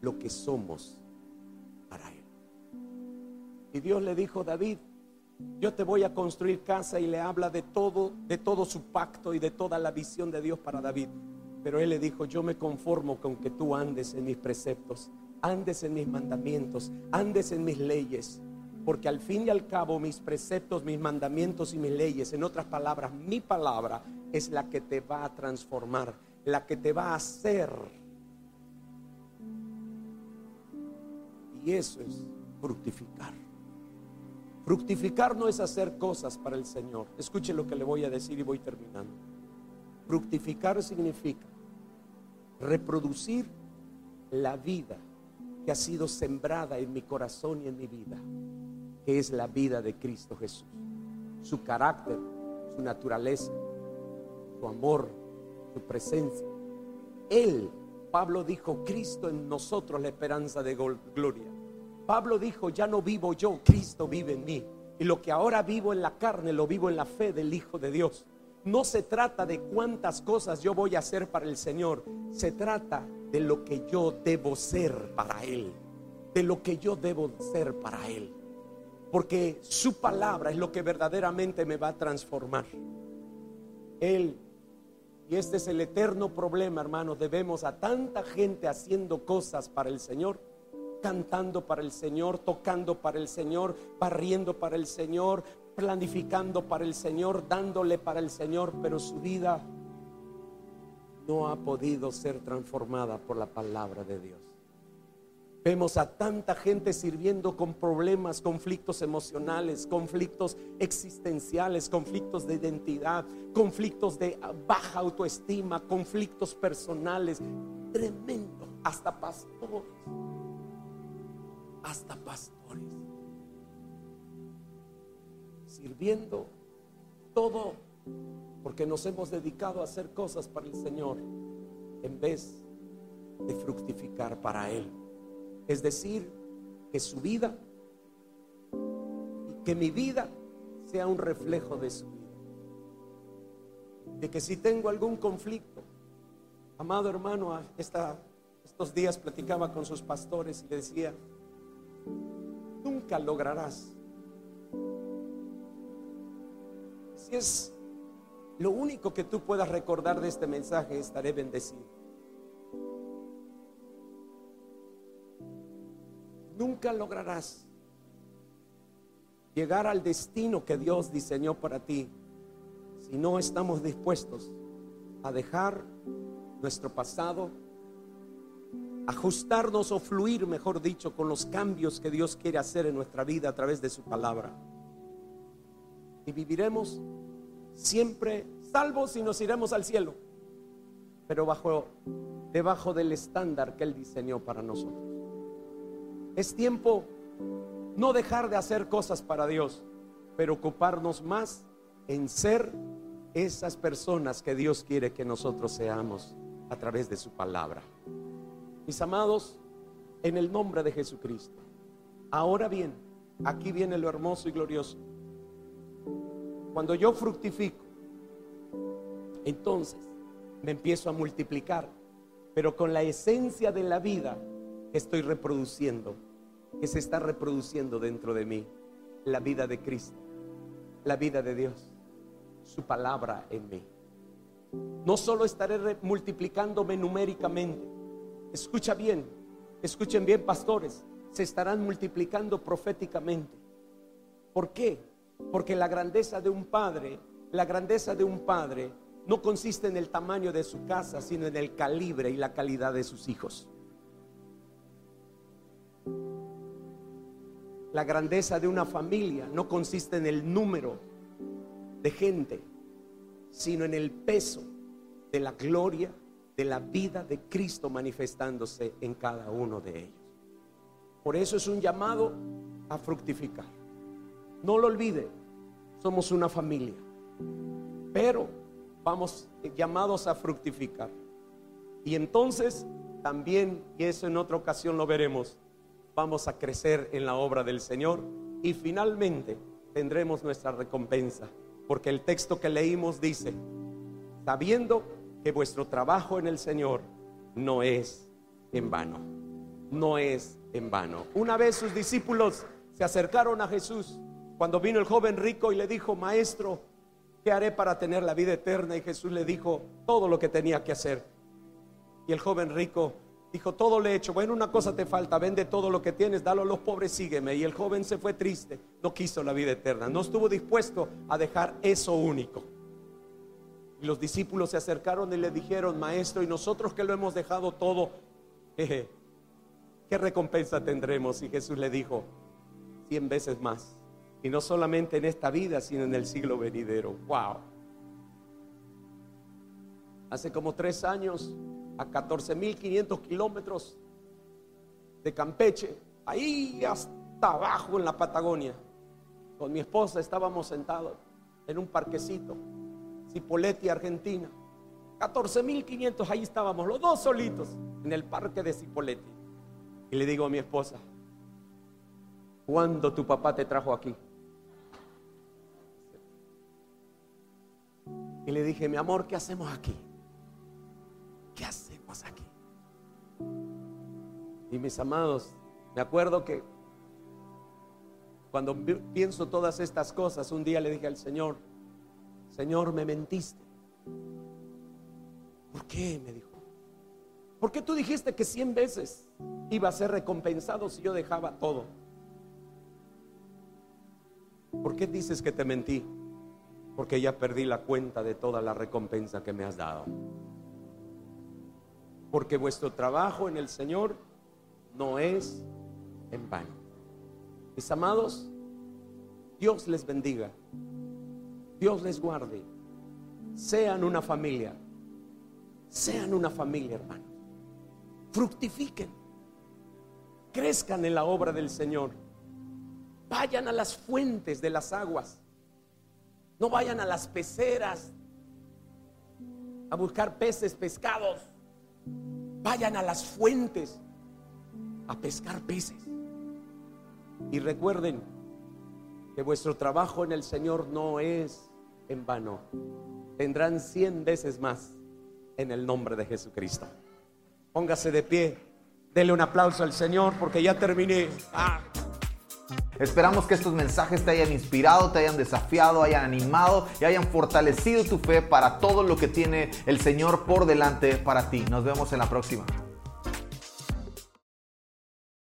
lo que somos. Y Dios le dijo a David, yo te voy a construir casa y le habla de todo, de todo su pacto y de toda la visión de Dios para David. Pero él le dijo, yo me conformo con que tú andes en mis preceptos, andes en mis mandamientos, andes en mis leyes. Porque al fin y al cabo mis preceptos, mis mandamientos y mis leyes, en otras palabras, mi palabra es la que te va a transformar, la que te va a hacer. Y eso es fructificar. Fructificar no es hacer cosas para el Señor. Escuche lo que le voy a decir y voy terminando. Fructificar significa reproducir la vida que ha sido sembrada en mi corazón y en mi vida, que es la vida de Cristo Jesús. Su carácter, su naturaleza, su amor, su presencia. Él, Pablo dijo, Cristo en nosotros la esperanza de gloria. Pablo dijo, ya no vivo yo, Cristo vive en mí. Y lo que ahora vivo en la carne, lo vivo en la fe del Hijo de Dios. No se trata de cuántas cosas yo voy a hacer para el Señor. Se trata de lo que yo debo ser para Él. De lo que yo debo ser para Él. Porque su palabra es lo que verdaderamente me va a transformar. Él y este es el eterno problema, hermanos. Debemos a tanta gente haciendo cosas para el Señor, cantando para el Señor, tocando para el Señor, barriendo para el Señor, planificando para el Señor, dándole para el Señor, pero su vida no ha podido ser transformada por la palabra de Dios. Vemos a tanta gente sirviendo con problemas, conflictos emocionales, conflictos existenciales, conflictos de identidad, conflictos de baja autoestima, conflictos personales. Tremendo. Hasta pastores. Hasta pastores. Sirviendo todo porque nos hemos dedicado a hacer cosas para el Señor en vez de fructificar para Él. Es decir, que su vida y que mi vida sea un reflejo de su vida. De que si tengo algún conflicto, amado hermano, estos días platicaba con sus pastores y le decía, nunca lograrás. Si es lo único que tú puedas recordar de este mensaje, estaré bendecido. nunca lograrás llegar al destino que Dios diseñó para ti si no estamos dispuestos a dejar nuestro pasado, ajustarnos o fluir, mejor dicho, con los cambios que Dios quiere hacer en nuestra vida a través de su palabra. Y viviremos siempre salvos y nos iremos al cielo, pero bajo debajo del estándar que él diseñó para nosotros. Es tiempo no dejar de hacer cosas para Dios, pero ocuparnos más en ser esas personas que Dios quiere que nosotros seamos a través de su palabra. Mis amados, en el nombre de Jesucristo. Ahora bien, aquí viene lo hermoso y glorioso. Cuando yo fructifico, entonces me empiezo a multiplicar, pero con la esencia de la vida que estoy reproduciendo, que se está reproduciendo dentro de mí, la vida de Cristo, la vida de Dios, su palabra en mí. No solo estaré multiplicándome numéricamente, escucha bien, escuchen bien pastores, se estarán multiplicando proféticamente. ¿Por qué? Porque la grandeza de un padre, la grandeza de un padre no consiste en el tamaño de su casa, sino en el calibre y la calidad de sus hijos. La grandeza de una familia no consiste en el número de gente, sino en el peso de la gloria de la vida de Cristo manifestándose en cada uno de ellos. Por eso es un llamado a fructificar. No lo olvide, somos una familia, pero vamos llamados a fructificar. Y entonces también, y eso en otra ocasión lo veremos, vamos a crecer en la obra del Señor y finalmente tendremos nuestra recompensa. Porque el texto que leímos dice, sabiendo que vuestro trabajo en el Señor no es en vano, no es en vano. Una vez sus discípulos se acercaron a Jesús cuando vino el joven rico y le dijo, maestro, ¿qué haré para tener la vida eterna? Y Jesús le dijo todo lo que tenía que hacer. Y el joven rico dijo, todo le he hecho. Bueno, una cosa te falta, vende todo lo que tienes, dalo a los pobres, sígueme. Y el joven se fue triste, no quiso la vida eterna, no estuvo dispuesto a dejar eso único. Y los discípulos se acercaron y le dijeron, maestro, y nosotros que lo hemos dejado todo, ¿qué recompensa tendremos? Y Jesús le dijo, cien veces más. Y no solamente en esta vida, sino en el siglo venidero. Wow. Hace como tres años, a 14.500 kilómetros de Campeche, ahí hasta abajo en la Patagonia, con mi esposa estábamos sentados en un parquecito, Cipolletti, Argentina. 14.500, ahí estábamos, los dos solitos, en el parque de Cipolletti. Y le digo a mi esposa, ¿cuándo tu papá te trajo aquí? Y le dije, mi amor, ¿qué hacemos aquí? ¿Qué hacemos aquí? Y mis amados, me acuerdo que cuando pienso todas estas cosas, un día le dije al Señor, Señor, me mentiste. ¿Por qué? Me dijo. ¿Por qué tú dijiste que cien veces iba a ser recompensado si yo dejaba todo? ¿Por qué dices que te mentí? porque ya perdí la cuenta de toda la recompensa que me has dado. Porque vuestro trabajo en el Señor no es en vano. Mis amados, Dios les bendiga, Dios les guarde, sean una familia, sean una familia, hermanos. Fructifiquen, crezcan en la obra del Señor, vayan a las fuentes de las aguas no vayan a las peceras a buscar peces, pescados. Vayan a las fuentes a pescar peces. Y recuerden que vuestro trabajo en el Señor no es en vano. Tendrán cien veces más en el nombre de Jesucristo. Póngase de pie. Dele un aplauso al Señor porque ya terminé. Ah. Esperamos que estos mensajes te hayan inspirado, te hayan desafiado, hayan animado y hayan fortalecido tu fe para todo lo que tiene el Señor por delante para ti. Nos vemos en la próxima.